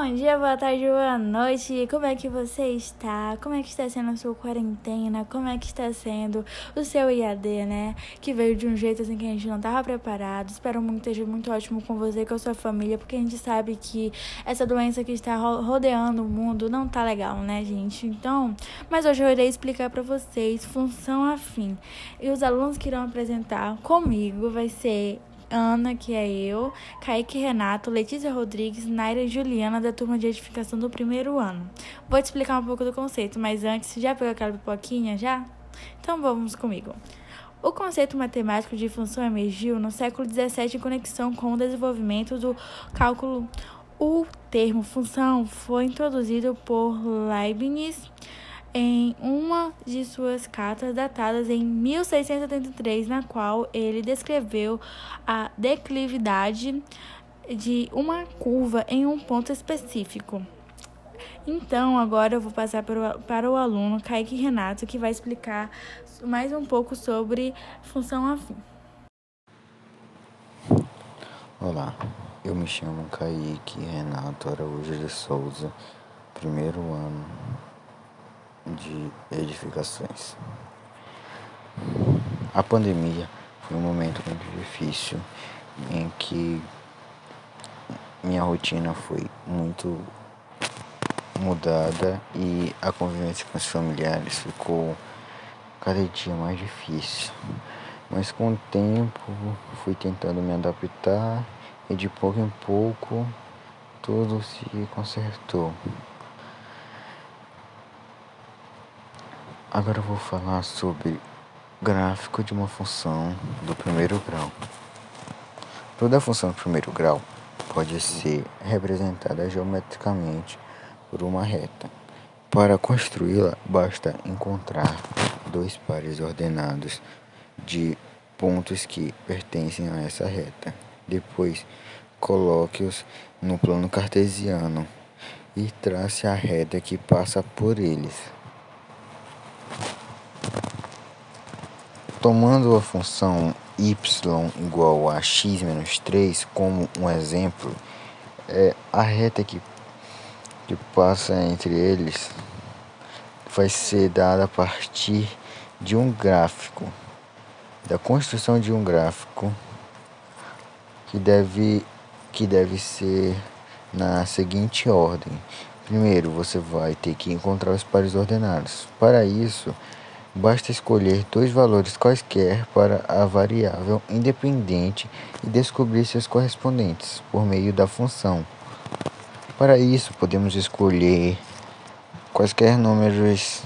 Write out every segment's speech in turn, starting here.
Bom dia, boa tarde, boa noite. Como é que você está? Como é que está sendo a sua quarentena? Como é que está sendo o seu IAD, né? Que veio de um jeito assim que a gente não estava preparado. Espero muito que esteja muito ótimo com você e com a sua família, porque a gente sabe que essa doença que está rodeando o mundo não tá legal, né, gente? Então, mas hoje eu irei explicar para vocês função afim. E os alunos que irão apresentar comigo vai ser Ana, que é eu, Kaique Renato, Letícia Rodrigues, Naira e Juliana, da turma de edificação do primeiro ano. Vou te explicar um pouco do conceito, mas antes, já pegou aquela pipoquinha, já? Então vamos comigo. O conceito matemático de função emergiu no século XVII em conexão com o desenvolvimento do cálculo. O termo função foi introduzido por Leibniz em uma de suas cartas datadas em 1673, na qual ele descreveu a declividade de uma curva em um ponto específico. Então, agora eu vou passar para o, para o aluno Kaique Renato, que vai explicar mais um pouco sobre função afim. Olá, eu me chamo Kaique Renato Araújo de Souza, primeiro ano de edificações. A pandemia foi um momento muito difícil em que minha rotina foi muito mudada e a convivência com os familiares ficou cada dia mais difícil. Mas com o tempo fui tentando me adaptar e de pouco em pouco tudo se consertou. Agora eu vou falar sobre gráfico de uma função do primeiro grau. Toda função do primeiro grau pode ser representada geometricamente por uma reta. Para construí-la, basta encontrar dois pares ordenados de pontos que pertencem a essa reta. Depois, coloque-os no plano cartesiano e trace a reta que passa por eles. Tomando a função y igual a x menos 3 como um exemplo, é, a reta que, que passa entre eles vai ser dada a partir de um gráfico, da construção de um gráfico que deve, que deve ser na seguinte ordem. Primeiro, você vai ter que encontrar os pares ordenados. Para isso, Basta escolher dois valores quaisquer para a variável independente e descobrir seus correspondentes por meio da função. Para isso, podemos escolher quaisquer números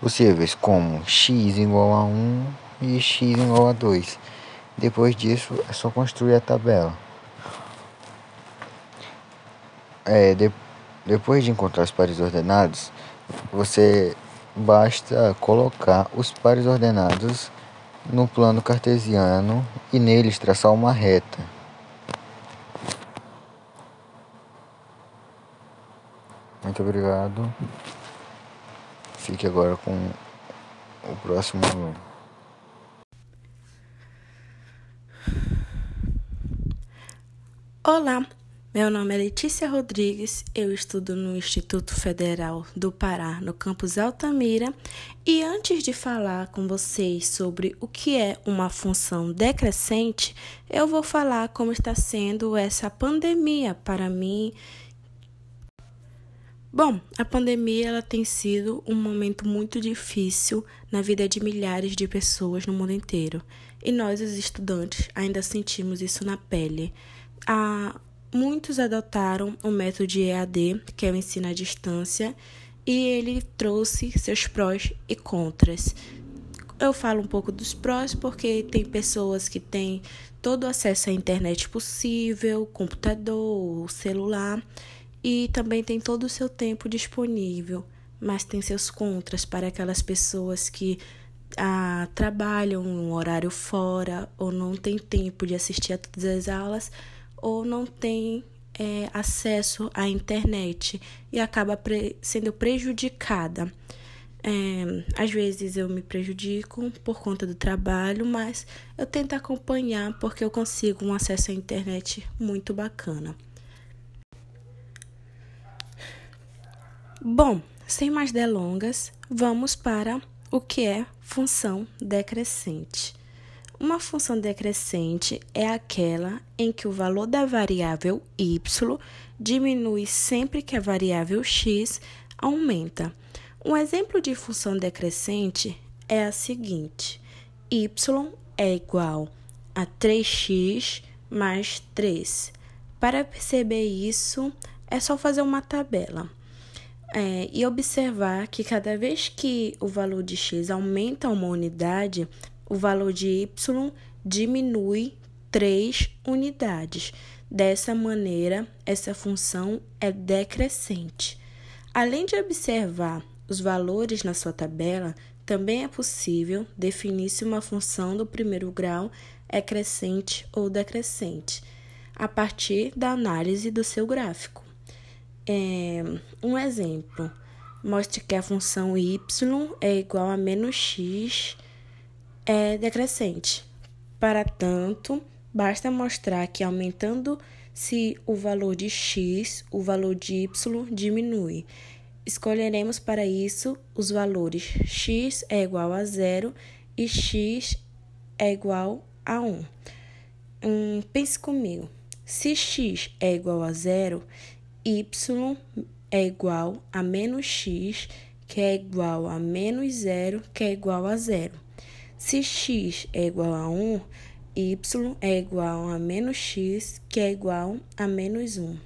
possíveis, como x igual a 1 e x igual a 2. Depois disso, é só construir a tabela. É, de, depois de encontrar os pares ordenados, você basta colocar os pares ordenados no plano cartesiano e neles traçar uma reta. Muito obrigado. Fique agora com o próximo aluno. Olá, meu nome é Letícia Rodrigues, eu estudo no Instituto Federal do Pará, no campus Altamira, e antes de falar com vocês sobre o que é uma função decrescente, eu vou falar como está sendo essa pandemia para mim. Bom, a pandemia ela tem sido um momento muito difícil na vida de milhares de pessoas no mundo inteiro, e nós, os estudantes, ainda sentimos isso na pele. A muitos adotaram o método de EAD, que é o ensino à distância, e ele trouxe seus prós e contras. Eu falo um pouco dos prós porque tem pessoas que têm todo o acesso à internet possível, computador, celular, e também tem todo o seu tempo disponível, mas tem seus contras para aquelas pessoas que ah, trabalham um horário fora ou não tem tempo de assistir a todas as aulas ou não tem é, acesso à internet e acaba pre sendo prejudicada. É, às vezes eu me prejudico por conta do trabalho, mas eu tento acompanhar porque eu consigo um acesso à internet muito bacana. Bom, sem mais delongas, vamos para o que é função decrescente. Uma função decrescente é aquela em que o valor da variável y diminui sempre que a variável x aumenta. Um exemplo de função decrescente é a seguinte: y é igual a 3x mais 3. Para perceber isso, é só fazer uma tabela. É, e observar que cada vez que o valor de x aumenta uma unidade, o valor de y diminui 3 unidades. Dessa maneira, essa função é decrescente. Além de observar os valores na sua tabela, também é possível definir se uma função do primeiro grau é crescente ou decrescente, a partir da análise do seu gráfico. É, um exemplo, mostre que a função y é igual a menos x é decrescente. Para tanto, basta mostrar que aumentando-se o valor de x, o valor de y diminui. Escolheremos para isso os valores x é igual a zero e x é igual a 1. Hum, pense comigo. Se x é igual a zero, y é igual a menos x, que é igual a menos zero, que é igual a zero. Se x é igual a 1, y é igual a menos x, que é igual a menos 1.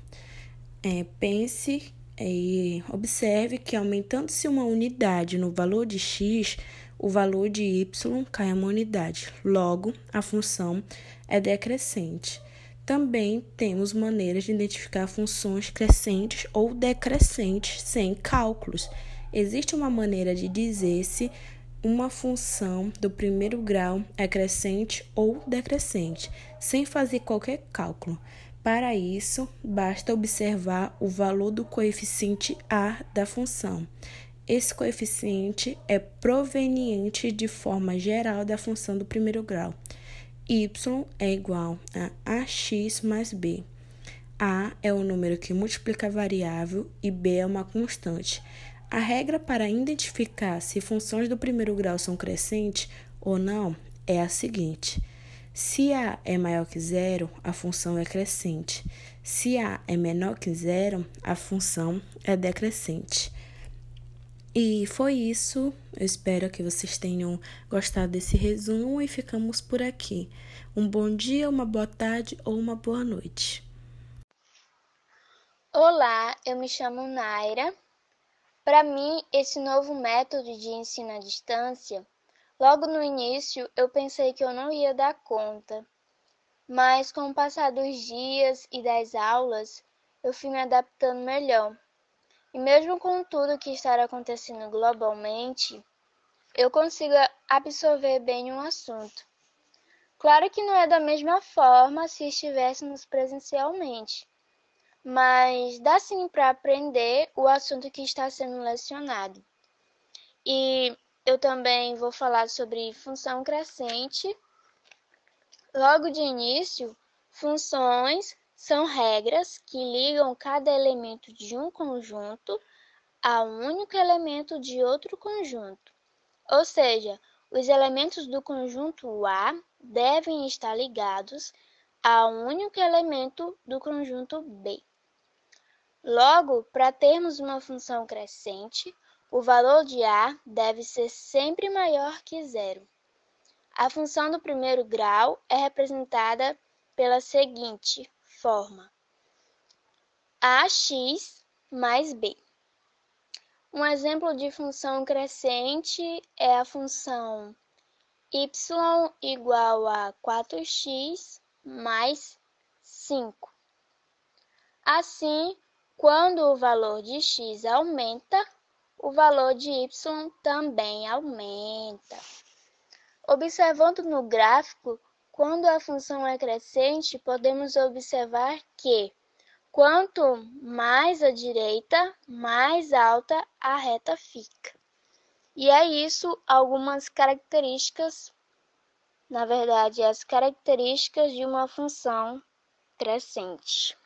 É, pense e observe que aumentando-se uma unidade no valor de x, o valor de y cai uma unidade. Logo, a função é decrescente. Também temos maneiras de identificar funções crescentes ou decrescentes sem cálculos. Existe uma maneira de dizer se uma função do primeiro grau é crescente ou decrescente, sem fazer qualquer cálculo. Para isso, basta observar o valor do coeficiente a da função. Esse coeficiente é proveniente de forma geral da função do primeiro grau. y é igual a ax mais b. A é o número que multiplica a variável e b é uma constante. A regra para identificar se funções do primeiro grau são crescentes ou não é a seguinte: se A é maior que zero, a função é crescente. Se A é menor que zero, a função é decrescente. E foi isso. Eu espero que vocês tenham gostado desse resumo e ficamos por aqui. Um bom dia, uma boa tarde ou uma boa noite. Olá, eu me chamo Naira para mim, esse novo método de ensino à distância, logo no início eu pensei que eu não ia dar conta, mas com o passar dos dias e das aulas, eu fui me adaptando melhor. E mesmo com tudo que está acontecendo globalmente, eu consigo absorver bem um assunto. Claro que não é da mesma forma se estivéssemos presencialmente, mas dá sim para aprender o assunto que está sendo lecionado. E eu também vou falar sobre função crescente. Logo de início, funções são regras que ligam cada elemento de um conjunto a um único elemento de outro conjunto. Ou seja, os elementos do conjunto A devem estar ligados a um único elemento do conjunto B. Logo, para termos uma função crescente, o valor de A deve ser sempre maior que zero. A função do primeiro grau é representada pela seguinte forma: ax mais b. Um exemplo de função crescente é a função y igual a 4x mais 5. Assim, quando o valor de x aumenta, o valor de y também aumenta. Observando no gráfico, quando a função é crescente, podemos observar que quanto mais à direita, mais alta a reta fica. E é isso algumas características, na verdade, as características de uma função crescente.